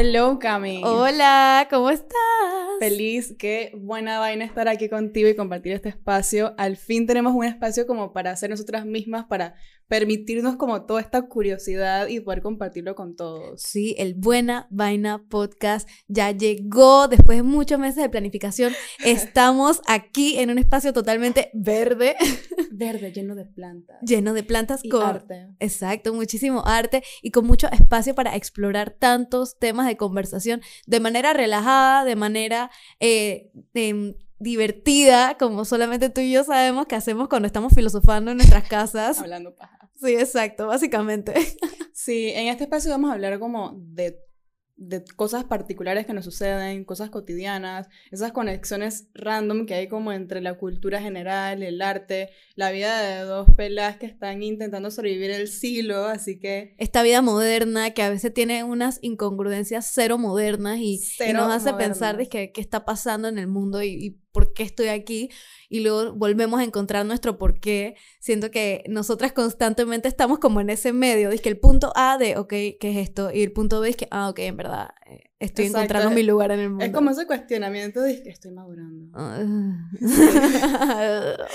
Hello, Cami. Hola, ¿cómo estás? Feliz, qué buena vaina estar aquí contigo y compartir este espacio. Al fin tenemos un espacio como para ser nosotras mismas, para permitirnos como toda esta curiosidad y poder compartirlo con todos. Sí, el Buena Vaina Podcast ya llegó después de muchos meses de planificación. Estamos aquí en un espacio totalmente verde. Verde, lleno de plantas. Lleno de plantas Y con arte. Exacto, muchísimo arte y con mucho espacio para explorar tantos temas de conversación de manera relajada, de manera eh, em, divertida, como solamente tú y yo sabemos que hacemos cuando estamos filosofando en nuestras casas. Hablando paja. Sí, exacto, básicamente. Sí, en este espacio vamos a hablar como de, de cosas particulares que nos suceden, cosas cotidianas, esas conexiones random que hay como entre la cultura general, el arte, la vida de dos pelas que están intentando sobrevivir el siglo, así que Esta vida moderna que a veces tiene unas incongruencias cero modernas y, y Cero nos hace pensar de que, qué está pasando en el mundo y, y por qué estoy aquí. Y luego volvemos a encontrar nuestro por qué. Siento que nosotras constantemente estamos como en ese medio. Dice que el punto A de, ok, ¿qué es esto? Y el punto B es que, ah, ok, en verdad, eh, estoy Exacto, encontrando es- mi lugar en el mundo. es como ese cuestionamiento de que estoy madurando. Ah.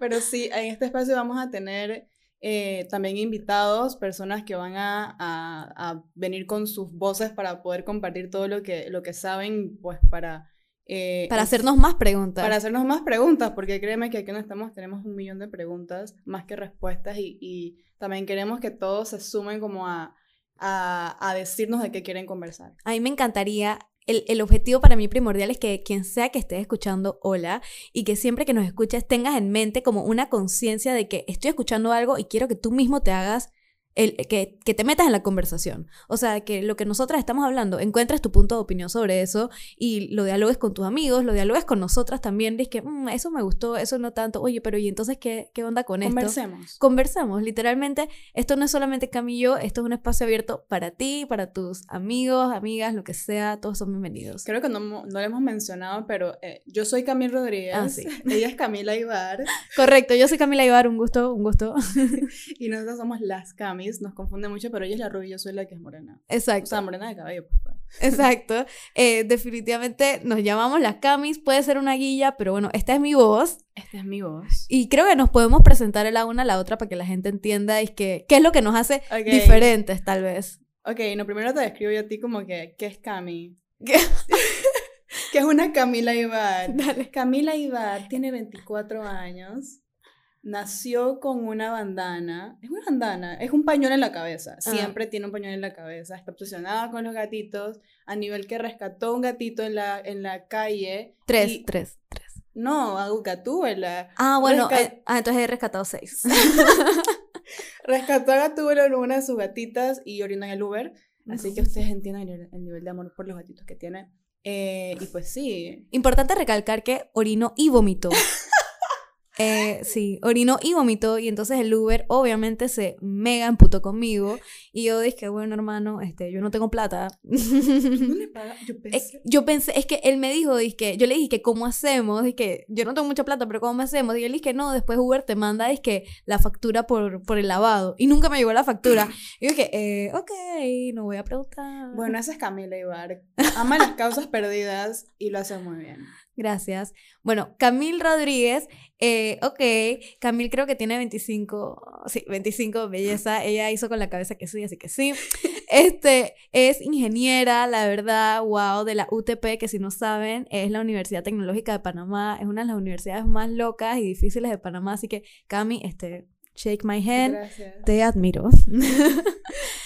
Pero sí, en este espacio vamos a tener eh, también invitados, personas que van a, a- a venir con sus voces para poder compartir todo lo que, lo que saben, pues para... eh, Para hacernos más preguntas. Para hacernos más preguntas, porque créeme que aquí donde estamos tenemos un millón de preguntas, más que respuestas, y, y también queremos que todos se sumen como a, a, a decirnos de qué quieren conversar. A mí me encantaría, el, el objetivo para mí primordial es que quien sea que estés escuchando, hola, y que siempre que nos escuches tengas en mente como una conciencia de que estoy escuchando algo y quiero que tú mismo te hagas, el, que, que te metas en la conversación. O sea, que lo que nosotras estamos hablando, encuentres tu punto de opinión sobre eso y lo dialogues con tus amigos, lo dialogues con nosotras también, dices que "Mm, eso me gustó, eso no tanto, oye, pero ¿y entonces qué, qué onda con esto? Conversemos. conversamos. Literalmente, esto no es solamente Cami y yo, esto es un espacio abierto para ti, para tus amigos, amigas, lo que sea, todos son bienvenidos. Creo que no, no lo hemos mencionado, pero eh, yo soy Camila Rodríguez, Ah, sí. ella es Camila Ibar, Correcto, yo soy Camila Ibar, un gusto, un gusto. y nosotros somos las Nos confunde mucho, pero ella es la rubia yo soy la que es morena. O Exacto, sea, morena de cabello. pues. exacto. Eh, definitivamente nos llamamos las Camis, puede ser una guilla, pero bueno, esta es mi voz. Esta es mi voz. Y creo que nos podemos presentar la una a la otra para que la gente entienda es que, qué es lo que nos hace Ok. diferentes, tal vez. Ok, no, primero te describo yo a ti como que, ¿qué es Cami? ¿Qué? que es una Camila Ibar. Dale. Camila Ibar tiene 24 años. Nació con una bandana. Es una bandana, es un pañuelo en la cabeza. Siempre tiene un pañuelo en la cabeza. Está obsesionada con los gatitos. A nivel que rescató un gatito en la, en la calle. Tres, y- tres, tres. No, a Gatúbela. Ah, bueno, Resca- eh, ah, entonces he rescatado seis. Rescató a Gatúbela en una de sus gatitas y orinó en el Uber. Así que ustedes entiendan el, el nivel de amor por los gatitos que tiene. Eh, y pues sí. Importante recalcar que orinó y vomitó. Eh, sí, orinó y vomitó y entonces el Uber obviamente se mega emputó conmigo y yo dije, bueno hermano, este, yo no tengo plata. ¿No le paga? Yo Es- pensé. yo pensé, es que él me dijo, que yo le dije, ¿cómo hacemos? Dije, yo no tengo mucha plata, pero ¿cómo hacemos? Y él dije, no, después Uber te manda, que la factura por, por el lavado. Y nunca me llegó la factura. Y yo dije, eh, ok, no voy a preguntar. Bueno, esa es Camila Ibar. Ama las causas perdidas y lo hace muy bien. Gracias. Bueno, Camil Rodríguez, eh, ok, Camil creo que tiene 25, sí, 25, belleza, ella hizo con la cabeza que sí, así que sí. Este, es ingeniera, la verdad, wow, de la UTP, que si no saben, es la Universidad Tecnológica de Panamá, es una de las universidades más locas y difíciles de Panamá, así que Cami, este, shake my hand, Gracias. te admiro.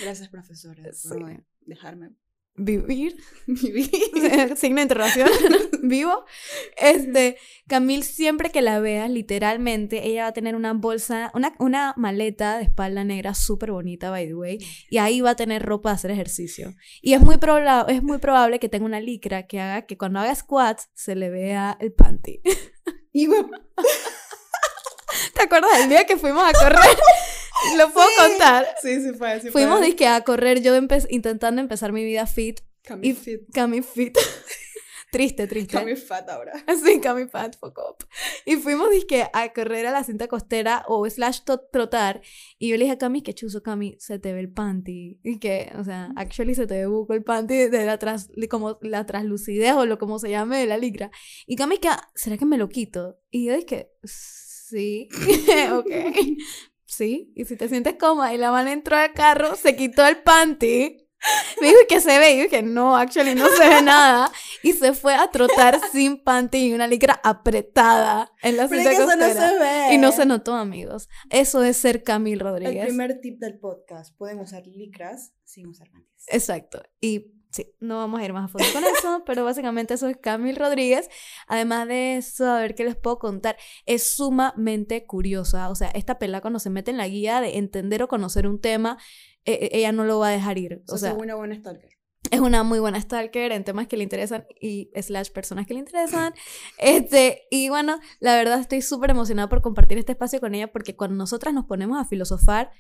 Gracias, profesora, Sí. por dejarme Vivir. vivir. signo de interrogación, vivo. Este, Camille, siempre que la veas, literalmente, ella va a tener una bolsa, una, una maleta de espalda negra súper bonita, by the way, y ahí va a tener ropa de hacer ejercicio. Y es muy, proba- es muy probable que tenga una licra que haga que cuando haga squats se le vea el panty. ¿Te acuerdas del día que fuimos a correr? Lo puedo contar. sí, sí fue, sí Fuimos fue. dizque, a correr, yo empe- intentando empezar mi vida fit Cami Fit. Cami fit. Triste, triste. Cami fat ahora. Sí, Cami Fat, fuck up. Y fuimos, dizque, a correr a la cinta costera o slash trotar. Y yo le dije a Cami, que chuzo, Cami, se te ve el panty. Y que, o sea, actually se te ve buco el panty de la, tras, de como la translucidez o lo como se llame de la licra. Y Cami, que, "Ah, ¿será que me lo quito? Y yo dije, sí, ok. Sí, y si te sientes cómoda y la mano entró al carro, se quitó el panty. Me dijo que se ve, y yo dije, no, actually no se ve nada. Y se fue a trotar sin panty y una licra apretada en la cinta es que eso no costera. se ve. Y no se notó, amigos. Eso es ser Camille El Rodríguez. primer tip del podcast. Pueden usar licras sin usar panties. Exacto. Y sí, no vamos a ir más a fondo con eso, pero básicamente eso es Camille Rodríguez. Además de eso, a ver qué les puedo contar. Es sumamente curiosa. O sea, esta pelada cuando se mete en la guía de entender o conocer un tema, eh, eh, ella no lo va a dejar ir. O O sea, sea, una buena stalker. es una muy buena stalker en temas que le interesan y slash personas que le interesan. Este, y bueno, la verdad estoy súper emocionada por compartir este espacio con ella porque cuando nosotras nos ponemos a filosofar,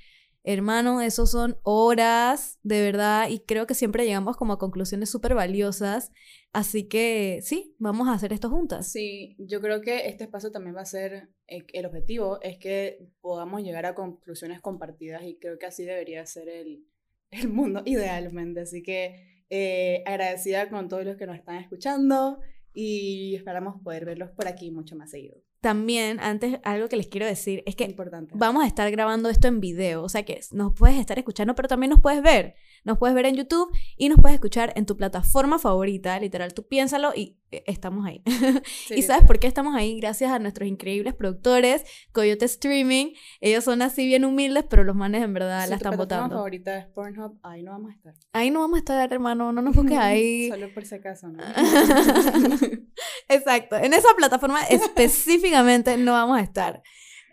hermano, eso son horas de verdad y creo que siempre llegamos como a conclusiones súper valiosas. Así que sí, vamos a hacer esto juntas. Sí, yo creo que este espacio también va a ser, eh, el objetivo es que podamos llegar a conclusiones compartidas y creo que así debería ser el, mundo idealmente. Así que eh, agradecida con todos los que nos están escuchando y esperamos poder verlos por aquí mucho más seguido. También, antes, algo que les quiero decir es que Importante. vamos a estar grabando esto en video, o sea que nos puedes estar escuchando, pero también nos puedes ver. Nos puedes ver en YouTube y nos puedes escuchar en tu plataforma favorita, literal, tú piénsalo y estamos ahí. Sí, ¿Y sabes por qué estamos ahí? Gracias a nuestros increíbles productores, Coyote Streaming. Ellos son así bien humildes, pero los manes en verdad Si la están votando. favorita es Pornhub, ahí no vamos a estar. Ahí no vamos a estar, hermano, no nos busques ahí. Solo por si acaso, ¿no? Exacto, en esa plataforma específicamente no vamos a estar.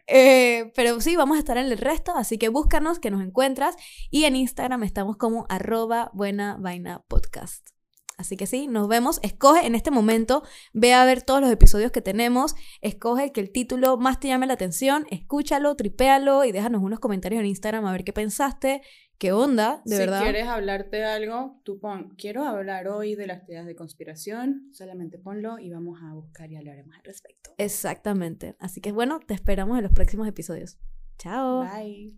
Eh, pero sí, vamos a estar en el resto, así que búscanos, que nos encuentras. Y en Instagram estamos como arroba buena vaina podcast. Así que sí, nos vemos. Escoge en este momento, ve a ver todos los episodios que tenemos. Escoge el que el título más te llame la atención. Escúchalo, tripéalo y déjanos unos comentarios en Instagram a ver qué pensaste. ¿Qué onda? De si verdad. quieres hablarte de algo, tú pon, quiero hablar hoy de las teorías de conspiración, solamente ponlo y vamos a buscar y hablaremos al respecto. Exactamente. Así que bueno, te esperamos en los próximos episodios. Chao. Bye.